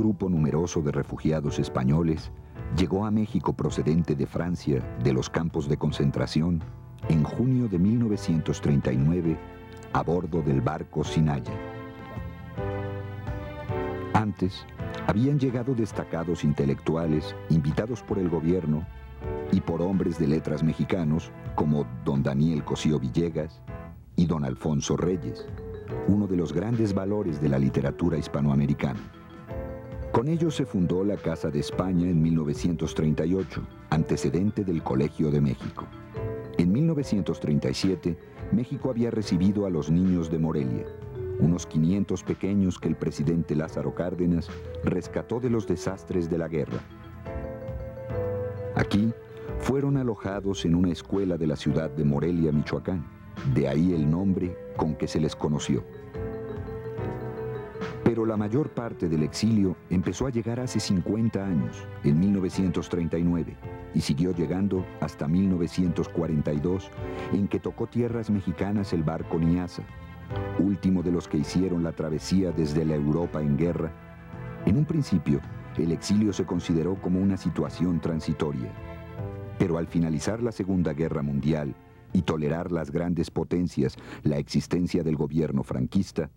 Grupo numeroso de refugiados españoles llegó a México procedente de Francia de los campos de concentración en junio de 1939 a bordo del barco Sinaya. Antes, habían llegado destacados intelectuales invitados por el gobierno y por hombres de letras mexicanos como don Daniel Cosío Villegas y don Alfonso Reyes, uno de los grandes valores de la literatura hispanoamericana. Con ellos se fundó la Casa de España en 1938, antecedente del Colegio de México. En 1937, México había recibido a los niños de Morelia, unos 500 pequeños que el presidente Lázaro Cárdenas rescató de los desastres de la guerra. Aquí fueron alojados en una escuela de la ciudad de Morelia, Michoacán, de ahí el nombre con que se les conoció. Pero la mayor parte del exilio empezó a llegar hace 50 años, en 1939, y siguió llegando hasta 1942, en que tocó tierras mexicanas el barco Niasa, último de los que hicieron la travesía desde la Europa en guerra, en un principio el exilio se consideró como una situación transitoria. Pero al finalizar la Segunda Guerra Mundial y tolerar las grandes potencias la existencia del gobierno franquista,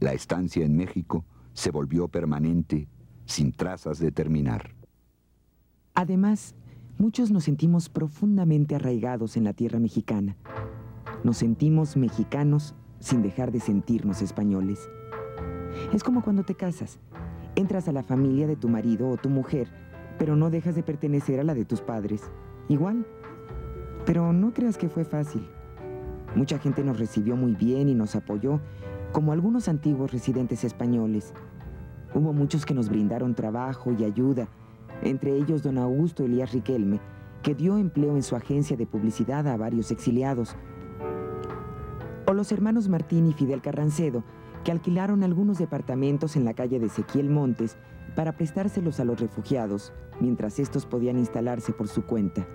la estancia en México se volvió permanente, sin trazas de terminar. Además, muchos nos sentimos profundamente arraigados en la tierra mexicana. Nos sentimos mexicanos sin dejar de sentirnos españoles. Es como cuando te casas. Entras a la familia de tu marido o tu mujer, pero no dejas de pertenecer a la de tus padres. Igual. Pero no creas que fue fácil. Mucha gente nos recibió muy bien y nos apoyó, como algunos antiguos residentes españoles. Hubo muchos que nos brindaron trabajo y ayuda, entre ellos don Augusto Elías Riquelme, que dio empleo en su agencia de publicidad a varios exiliados, o los hermanos Martín y Fidel Carrancedo, que alquilaron algunos departamentos en la calle de Ezequiel Montes para prestárselos a los refugiados, mientras estos podían instalarse por su cuenta.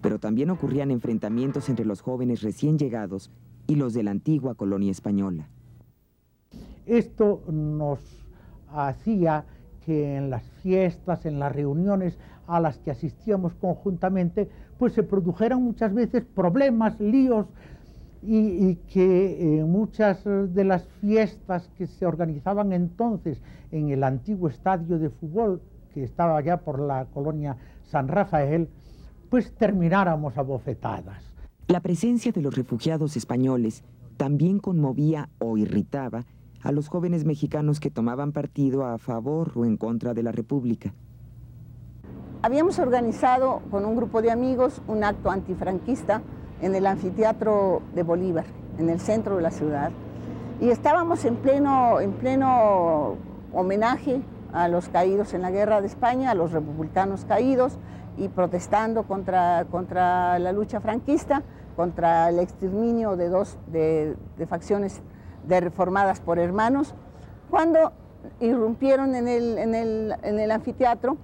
Pero también ocurrían enfrentamientos entre los jóvenes recién llegados y los de la antigua colonia española. Esto nos hacía que en las fiestas, en las reuniones a las que asistíamos conjuntamente, pues se produjeran muchas veces problemas, líos, y, que eh, muchas de las fiestas que se organizaban entonces en el antiguo estadio de fútbol que estaba allá por la colonia San Rafael, pues termináramos a bofetadas. La presencia de los refugiados españoles también conmovía o irritaba a los jóvenes mexicanos que tomaban partido a favor o en contra de la República. Habíamos organizado con un grupo de amigos un acto antifranquista en el anfiteatro de Bolívar, en el centro de la ciudad. Y estábamos en pleno, en pleno homenaje a los caídos en la guerra de España, a los republicanos caídos y protestando contra, contra la lucha franquista, contra el exterminio de dos de, facciones de reformadas por hermanos, cuando irrumpieron en el, en el, en el anfiteatro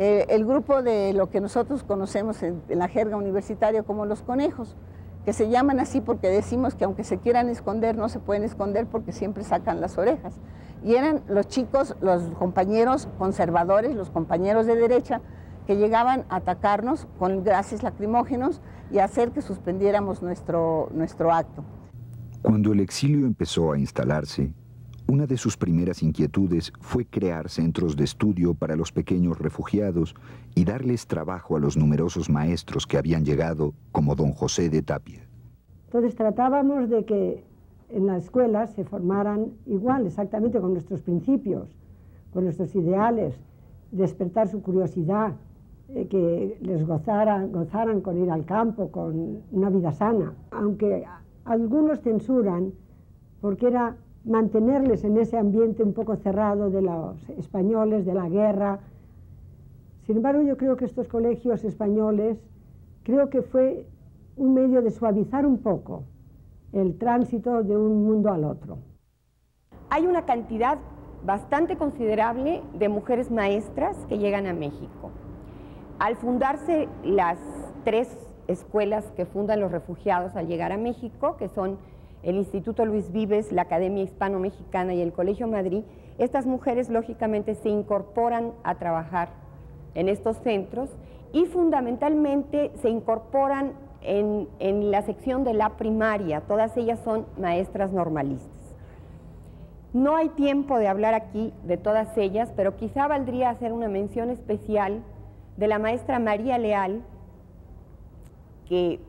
eh, el grupo de lo que nosotros conocemos en, la jerga universitaria como los conejos, que se llaman así porque decimos que aunque se quieran esconder, no se pueden esconder porque siempre sacan las orejas. Y eran los chicos, los compañeros conservadores, los compañeros de derecha, que llegaban a atacarnos con gases lacrimógenos y hacer que suspendiéramos nuestro, nuestro acto. Cuando el exilio empezó a instalarse, una de sus primeras inquietudes fue crear centros de estudio para los pequeños refugiados y darles trabajo a los numerosos maestros que habían llegado, como don José de Tapia. Entonces tratábamos de que en las escuelas se formaran igual, exactamente con nuestros principios, con nuestros ideales, despertar su curiosidad, que les gozaran, gozaran con ir al campo, con una vida sana. Aunque algunos censuran, porque era mantenerles en ese ambiente un poco cerrado de los españoles, de la guerra. Sin embargo, yo creo que estos colegios españoles, creo que fue un medio de suavizar un poco el tránsito de un mundo al otro. Hay una cantidad bastante considerable de mujeres maestras que llegan a México. Al fundarse las tres escuelas que fundan los refugiados al llegar a México, que son el Instituto Luis Vives, la Academia Hispano-Mexicana y el Colegio Madrid, estas mujeres lógicamente se incorporan a trabajar en estos centros y fundamentalmente se incorporan en, en, la sección de la primaria, todas ellas son maestras normalistas. No hay tiempo de hablar aquí de todas ellas, pero quizá valdría hacer una mención especial de la maestra María Leal, que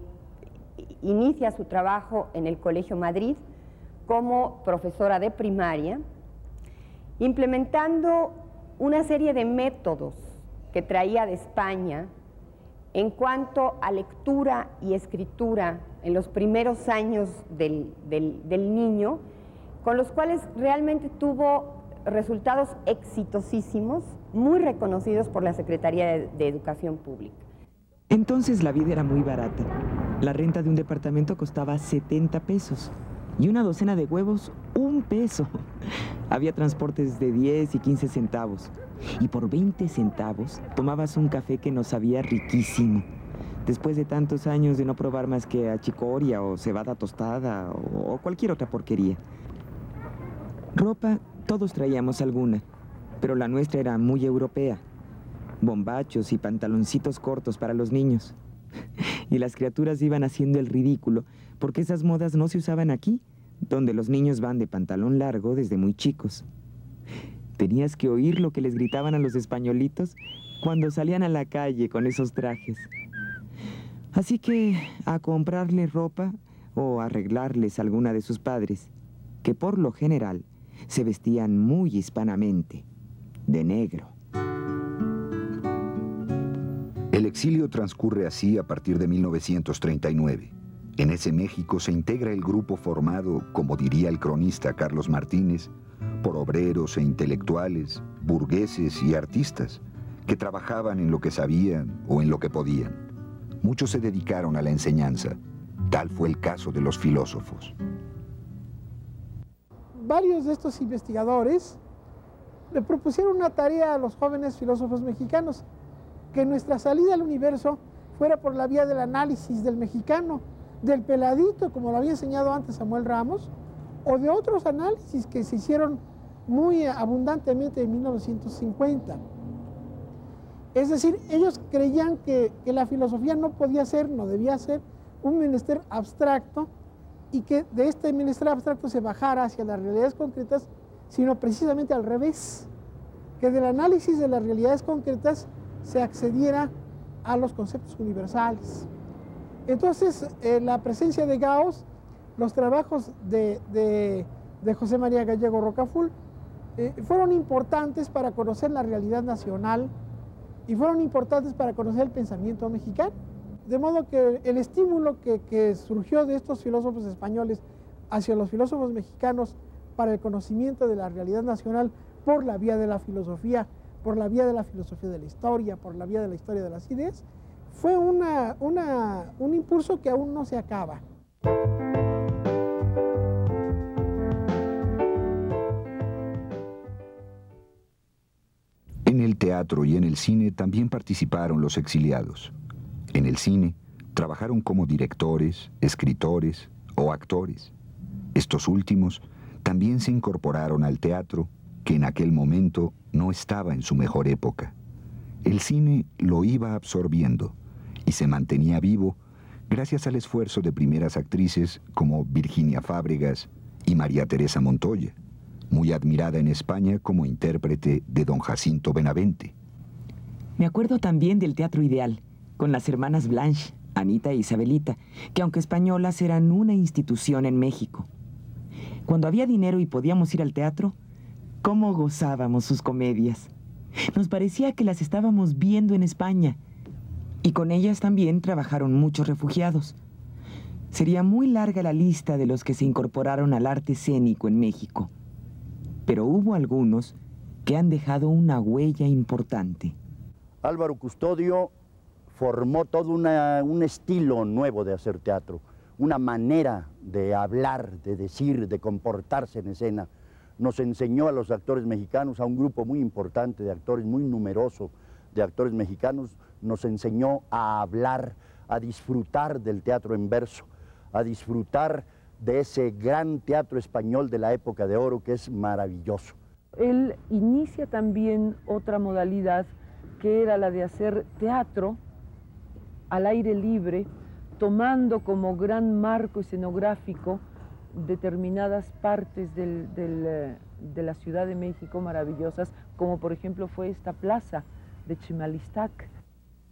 inicia su trabajo en el Colegio Madrid como profesora de primaria, implementando una serie de métodos que traía de España en cuanto a lectura y escritura en los primeros años del, niño, con los cuales realmente tuvo resultados exitosísimos, muy reconocidos por la Secretaría de Educación Pública. Entonces la vida era muy barata. La renta de un departamento costaba 70 pesos y una docena de huevos un peso. Había transportes de 10 y 15 centavos. Y por 20 centavos tomabas un café que nos sabía riquísimo. Después de tantos años de no probar más que achicoria o cebada tostada o, o cualquier otra porquería. Ropa, todos traíamos alguna, pero la nuestra era muy europea bombachos y pantaloncitos cortos para los niños. Y las criaturas iban haciendo el ridículo, porque esas modas no se usaban aquí, donde los niños van de pantalón largo desde muy chicos. Tenías que oír lo que les gritaban a los españolitos cuando salían a la calle con esos trajes. Así que a comprarle ropa o arreglarles alguna de sus padres, que por lo general se vestían muy hispanamente, de negro. El exilio transcurre así a partir de 1939. En ese México se integra el grupo formado, como diría el cronista Carlos Martínez, por obreros e intelectuales, burgueses y artistas, que trabajaban en lo que sabían o en lo que podían. Muchos se dedicaron a la enseñanza. Tal fue el caso de los filósofos. Varios de estos investigadores le propusieron una tarea a los jóvenes filósofos mexicanos que nuestra salida al universo fuera por la vía del análisis del mexicano, del peladito, como lo había enseñado antes Samuel Ramos, o de otros análisis que se hicieron muy abundantemente en 1950. Es decir, ellos creían que, la filosofía no podía ser, no debía ser un menester abstracto y que de este menester abstracto se bajara hacia las realidades concretas, sino precisamente al revés, que del análisis de las realidades concretas se accediera a los conceptos universales. Entonces, eh, la presencia de Gauss, los trabajos de, José María Gallego Rocaful, eh, fueron importantes para conocer la realidad nacional y fueron importantes para conocer el pensamiento mexicano. De modo que el estímulo que, surgió de estos filósofos españoles hacia los filósofos mexicanos para el conocimiento de la realidad nacional por la vía de la filosofía por la vía de la filosofía de la historia, por la vía de la historia de las ideas, fue una, un impulso que aún no se acaba. En el teatro y en el cine también participaron los exiliados. En el cine trabajaron como directores, escritores o actores. Estos últimos también se incorporaron al teatro que en aquel momento no estaba en su mejor época. El cine lo iba absorbiendo y se mantenía vivo gracias al esfuerzo de primeras actrices como Virginia Fábregas y María Teresa Montoya, muy admirada en España como intérprete de don Jacinto Benavente. Me acuerdo también del Teatro Ideal, con las hermanas Blanche, Anita e Isabelita, que aunque españolas eran una institución en México. Cuando había dinero y podíamos ir al teatro, cómo gozábamos sus comedias. Nos parecía que las estábamos viendo en España. Y con ellas también trabajaron muchos refugiados. Sería muy larga la lista de los que se incorporaron al arte escénico en México. Pero hubo algunos que han dejado una huella importante. Álvaro Custodio formó todo un estilo nuevo de hacer teatro, una manera de hablar, de decir, de comportarse en escena nos enseñó a los actores mexicanos, a un grupo muy importante de actores, muy numeroso de actores mexicanos, nos enseñó a hablar, a disfrutar del teatro en verso, a disfrutar de ese gran teatro español de la época de oro que es maravilloso. Él inicia también otra modalidad que era la de hacer teatro al aire libre, tomando como gran marco escenográfico determinadas partes eh, de la Ciudad de México maravillosas, como por ejemplo fue esta plaza de Chimalistac.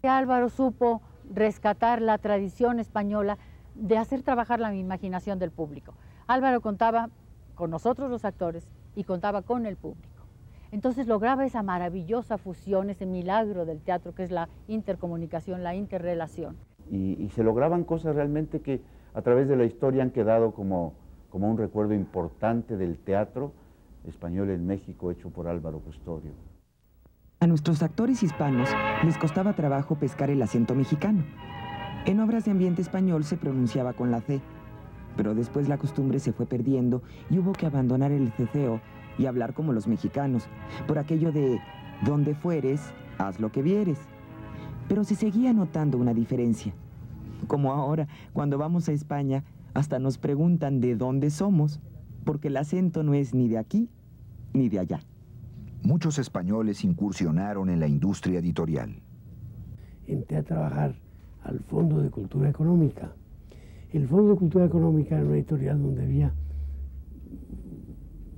Álvaro supo rescatar la tradición española de hacer trabajar la imaginación del público. Álvaro contaba con nosotros los actores y contaba con el público. Entonces lograba esa maravillosa fusión, ese milagro del teatro que es la intercomunicación, la interrelación. Y, se lograban cosas realmente que a través de la historia han quedado como, como un recuerdo importante del teatro español en México hecho por Álvaro Custodio. A nuestros actores hispanos les costaba trabajo pescar el acento mexicano. En obras de ambiente español se pronunciaba con la C, pero después la costumbre se fue perdiendo y hubo que abandonar el ceceo y hablar como los mexicanos, por aquello de donde fueres, haz lo que vieres. Pero se seguía notando una diferencia. Como ahora, cuando vamos a España, hasta nos preguntan de dónde somos, porque el acento no es ni de aquí ni de allá. Muchos españoles incursionaron en la industria editorial. Entré a trabajar al Fondo de Cultura Económica. El Fondo de Cultura Económica era una editorial donde había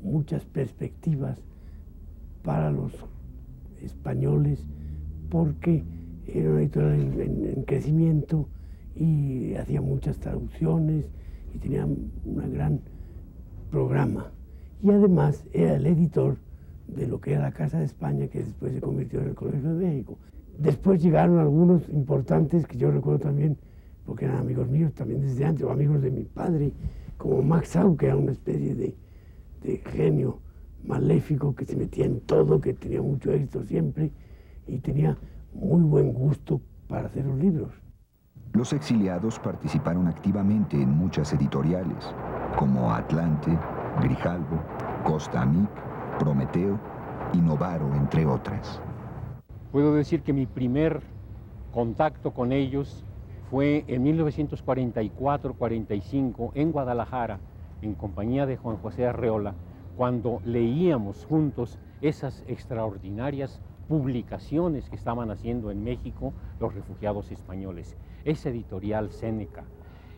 muchas perspectivas para los españoles porque era una editorial en, crecimiento y hacía muchas traducciones y tenía un gran programa. Y además era el editor de lo que era la Casa de España, que después se convirtió en el Colegio de México. Después llegaron algunos importantes que yo recuerdo también, porque eran amigos míos también desde antes, o amigos de mi padre, como Max Sau, que era una especie de de genio maléfico que se metía en todo, que tenía mucho éxito siempre y tenía muy buen gusto para hacer los libros. Los exiliados participaron activamente en muchas editoriales, como Atlante, Grijalbo, Costa Amic, Prometeo y Novaro, entre otras. Puedo decir que mi primer contacto con ellos fue en 1944-45 en Guadalajara, en compañía de Juan José Arreola, cuando leíamos juntos esas extraordinarias publicaciones que estaban haciendo en México los refugiados españoles, esa editorial Séneca,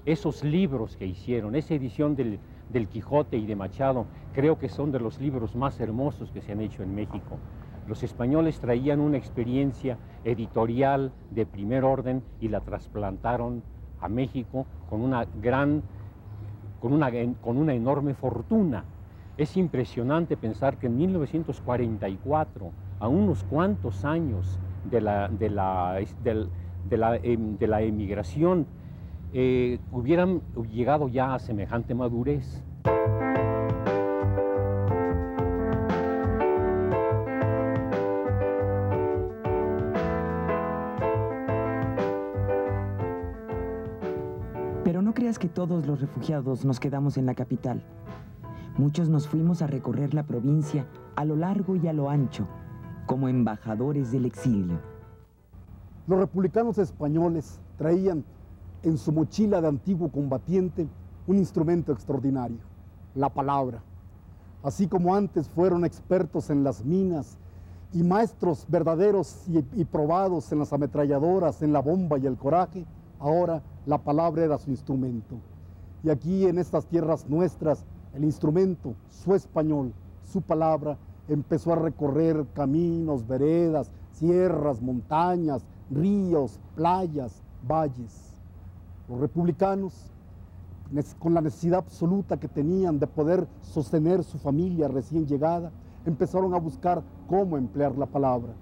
esos libros que hicieron, esa edición del, del, Quijote y de Machado, creo que son de los libros más hermosos que se han hecho en México. Los españoles traían una experiencia editorial de primer orden y la trasplantaron a México con una gran con una, con una enorme fortuna. Es impresionante pensar que en 1944, a unos cuantos años de la, de la, de, la, em, de la emigración, eh, hubieran llegado ya a semejante madurez. Que todos los refugiados nos quedamos en la capital. Muchos nos fuimos a recorrer la provincia a lo largo y a lo ancho, como embajadores del exilio. Los republicanos españoles traían en su mochila de antiguo combatiente un instrumento extraordinario, la palabra. Así como antes fueron expertos en las minas y maestros verdaderos y, y probados en las ametralladoras, en la bomba y el coraje, ahora la palabra era su instrumento. Y aquí en estas tierras nuestras, el instrumento, su español, su palabra, empezó a recorrer caminos, veredas, sierras, montañas, ríos, playas, valles. Los republicanos, con la necesidad absoluta que tenían de poder sostener su familia recién llegada, empezaron a buscar cómo emplear la palabra.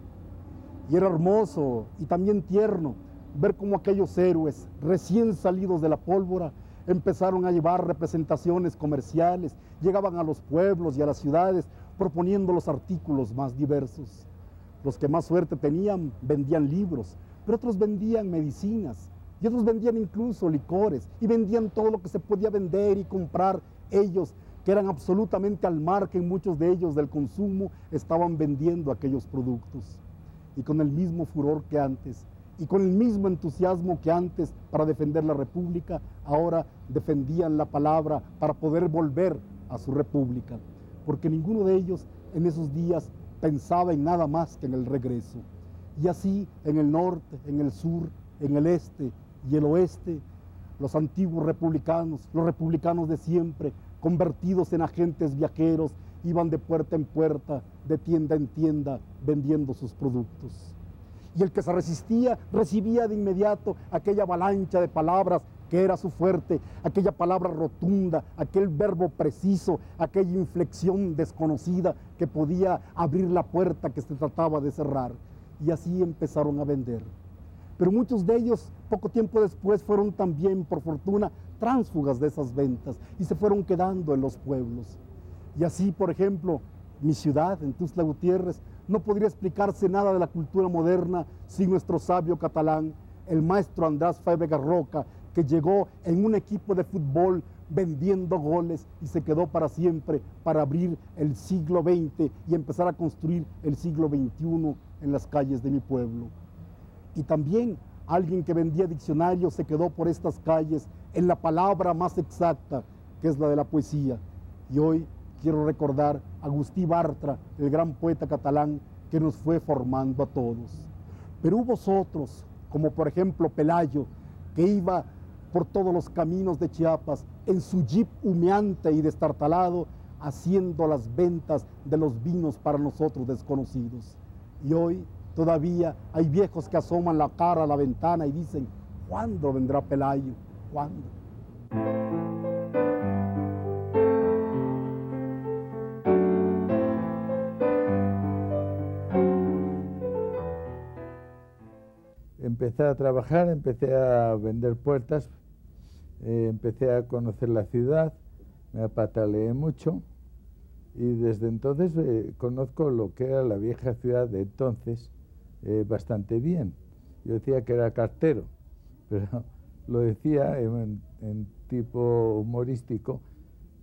Y era hermoso y también tierno ver cómo aquellos héroes recién salidos de la pólvora empezaron a llevar representaciones comerciales, llegaban a los pueblos y a las ciudades proponiendo los artículos más diversos. Los que más suerte tenían vendían libros, pero otros vendían medicinas y otros vendían incluso licores y vendían todo lo que se podía vender y comprar ellos que eran absolutamente al margen, muchos de ellos del consumo, estaban vendiendo aquellos productos. Y con el mismo furor que antes, y con el mismo entusiasmo que antes para defender la República, ahora defendían la palabra para poder volver a su República, porque ninguno de ellos en esos días pensaba en nada más que en el regreso. Y así en el norte, en el sur, en el este y el oeste, los antiguos republicanos, los republicanos de siempre, convertidos en agentes viajeros, iban de puerta en puerta, de tienda en tienda, vendiendo sus productos. Y el que se resistía recibía de inmediato aquella avalancha de palabras que era su fuerte, aquella palabra rotunda, aquel verbo preciso, aquella inflexión desconocida que podía abrir la puerta que se trataba de cerrar. Y así empezaron a vender. Pero muchos de ellos, poco tiempo después, fueron también, por fortuna, tránsfugas de esas ventas y se fueron quedando en los pueblos. Y así, por ejemplo, mi ciudad, en Tuzla Gutiérrez, no podría explicarse nada de la cultura moderna sin nuestro sabio catalán, el maestro András Faebe Roca, que llegó en un equipo de fútbol vendiendo goles y se quedó para siempre para abrir el siglo XX y empezar a construir el siglo XXI en las calles de mi pueblo. Y también alguien que vendía diccionarios se quedó por estas calles en la palabra más exacta, que es la de la poesía. Y hoy quiero recordar a Agustí Bartra, el gran poeta catalán que nos fue formando a todos. Pero hubo otros, como por ejemplo Pelayo, que iba por todos los caminos de Chiapas en su jeep humeante y destartalado, haciendo las ventas de los vinos para nosotros desconocidos. Y hoy todavía hay viejos que asoman la cara a la ventana y dicen, ¿cuándo vendrá Pelayo? ¿Cuándo? Empecé a trabajar, empecé a vender puertas, eh, empecé a conocer la ciudad, me apataleé mucho y desde entonces eh, conozco lo que era la vieja ciudad de entonces eh, bastante bien. Yo decía que era cartero, pero lo decía en, tipo humorístico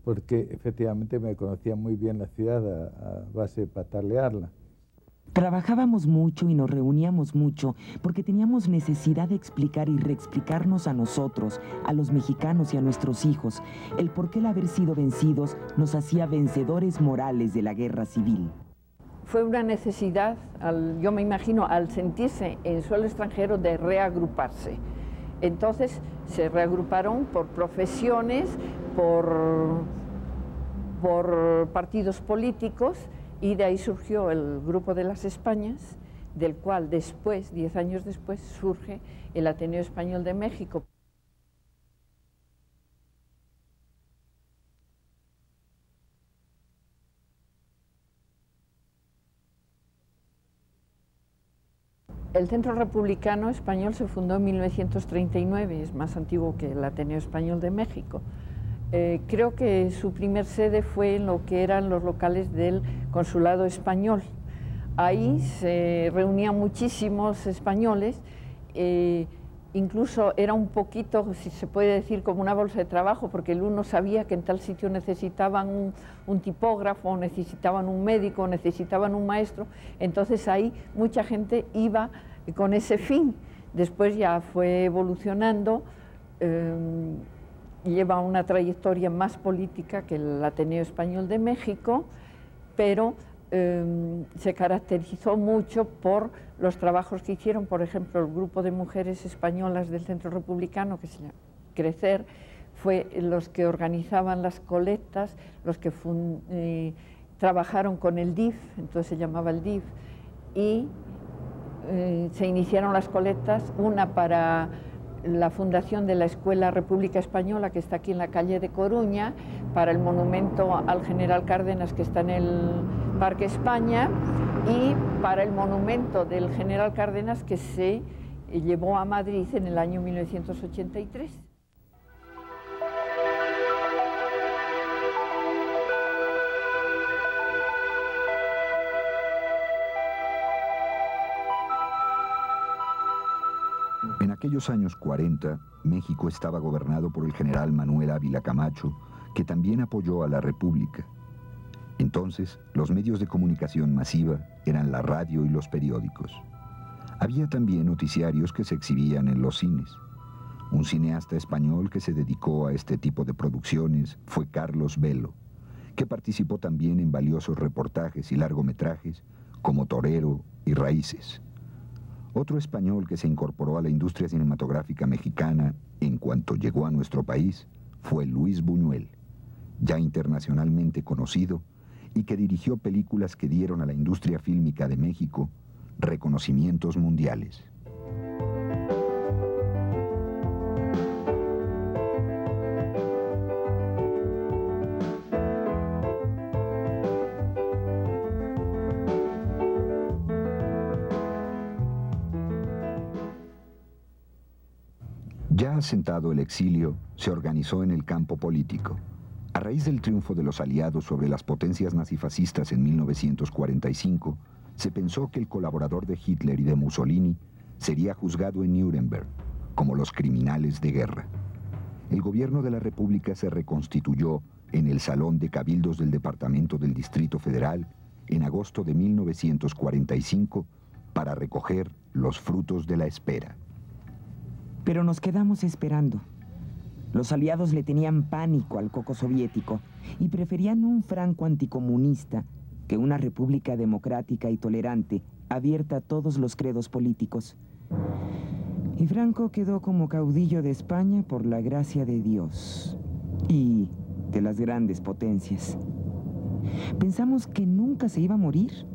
porque efectivamente me conocía muy bien la ciudad a, a base de patalearla. Trabajábamos mucho y nos reuníamos mucho porque teníamos necesidad de explicar y reexplicarnos a nosotros, a los mexicanos y a nuestros hijos, el por qué el haber sido vencidos nos hacía vencedores morales de la guerra civil. Fue una necesidad, yo me imagino, al sentirse en suelo extranjero de reagruparse. Entonces se reagruparon por profesiones, por, por partidos políticos y de ahí surgió el Grupo de las Españas, del cual después, diez años después, surge el Ateneo Español de México. El Centro Republicano Español se fundó en 1939, es más antiguo que el Ateneo Español de México. Eh, creo que su primer sede fue en lo que eran los locales del Consulado Español. Ahí se reunían muchísimos españoles, eh, incluso era un poquito, si se puede decir, como una bolsa de trabajo, porque el uno sabía que en tal sitio necesitaban un, un tipógrafo, necesitaban un médico, necesitaban un maestro, entonces ahí mucha gente iba con ese fin. Después ya fue evolucionando. Eh, lleva una trayectoria más política que el Ateneo Español de México, pero em, se caracterizó mucho por los trabajos que hicieron, por ejemplo, el grupo de mujeres españolas del Centro Republicano, que se llama Crecer, fue los que organizaban las colectas, los que eh, trabajaron con el DIF, entonces se llamaba el DIF, y eh, se iniciaron las colectas, una para la fundación de la Escuela República Española, que está aquí en la calle de Coruña, para el monumento al general Cárdenas, que está en el Parque España, y para el monumento del general Cárdenas, que se llevó a Madrid en el año 1983. Aquellos años 40, México estaba gobernado por el general Manuel Ávila Camacho, que también apoyó a la República. Entonces, los medios de comunicación masiva eran la radio y los periódicos. Había también noticiarios que se exhibían en los cines. Un cineasta español que se dedicó a este tipo de producciones fue Carlos Velo, que participó también en valiosos reportajes y largometrajes como Torero y Raíces. Otro español que se incorporó a la industria cinematográfica mexicana en cuanto llegó a nuestro país fue Luis Buñuel, ya internacionalmente conocido y que dirigió películas que dieron a la industria fílmica de México reconocimientos mundiales. Ya asentado el exilio, se organizó en el campo político. A raíz del triunfo de los aliados sobre las potencias nazifascistas en 1945, se pensó que el colaborador de Hitler y de Mussolini sería juzgado en Nuremberg como los criminales de guerra. El gobierno de la República se reconstituyó en el Salón de Cabildos del Departamento del Distrito Federal en agosto de 1945 para recoger los frutos de la espera. Pero nos quedamos esperando. Los aliados le tenían pánico al coco soviético y preferían un Franco anticomunista que una república democrática y tolerante, abierta a todos los credos políticos. Y Franco quedó como caudillo de España por la gracia de Dios y de las grandes potencias. Pensamos que nunca se iba a morir.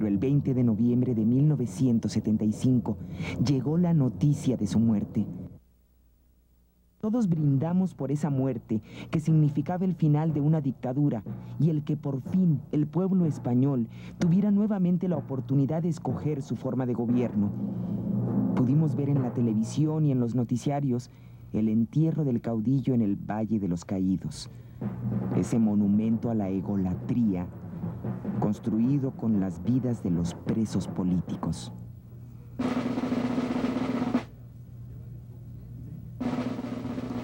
Pero el 20 de noviembre de 1975 llegó la noticia de su muerte. Todos brindamos por esa muerte que significaba el final de una dictadura y el que por fin el pueblo español tuviera nuevamente la oportunidad de escoger su forma de gobierno. Pudimos ver en la televisión y en los noticiarios el entierro del caudillo en el Valle de los Caídos, ese monumento a la egolatría construido con las vidas de los presos políticos.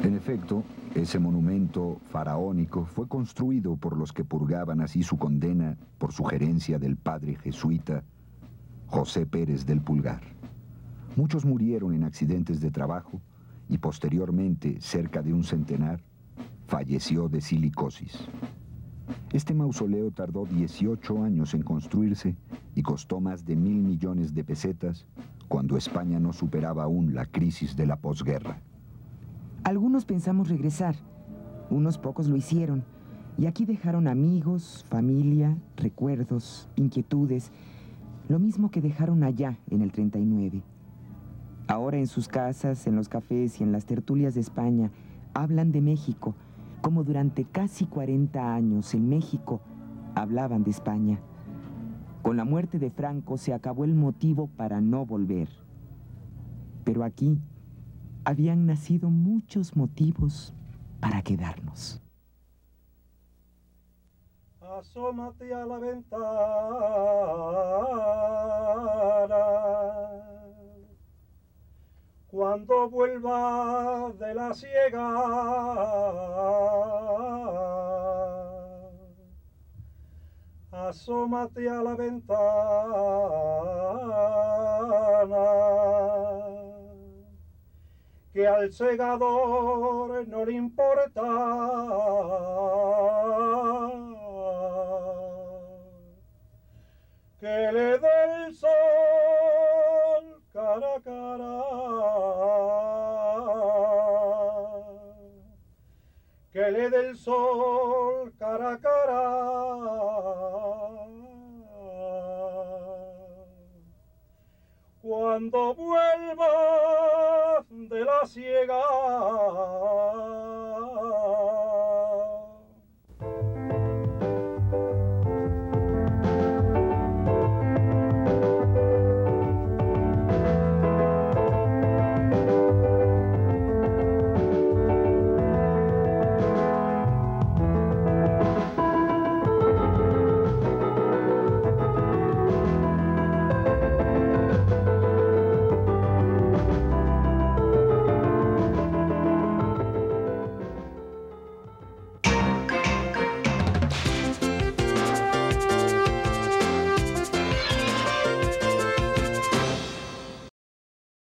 En efecto, ese monumento faraónico fue construido por los que purgaban así su condena por sugerencia del padre jesuita José Pérez del Pulgar. Muchos murieron en accidentes de trabajo y posteriormente, cerca de un centenar, falleció de silicosis. Este mausoleo tardó 18 años en construirse y costó más de mil millones de pesetas cuando España no superaba aún la crisis de la posguerra. Algunos pensamos regresar, unos pocos lo hicieron, y aquí dejaron amigos, familia, recuerdos, inquietudes, lo mismo que dejaron allá en el 39. Ahora en sus casas, en los cafés y en las tertulias de España, hablan de México, como durante casi 40 años en México hablaban de España. Con la muerte de Franco se acabó el motivo para no volver. Pero aquí habían nacido muchos motivos para quedarnos. Asómate a la ventana cuando vuelva de la ciega. Asómate a la ventana, que al segador no le importa. Que le dé el sol cara a cara. Que le dé el sol cara a cara. Cuando vuelva de la ciega.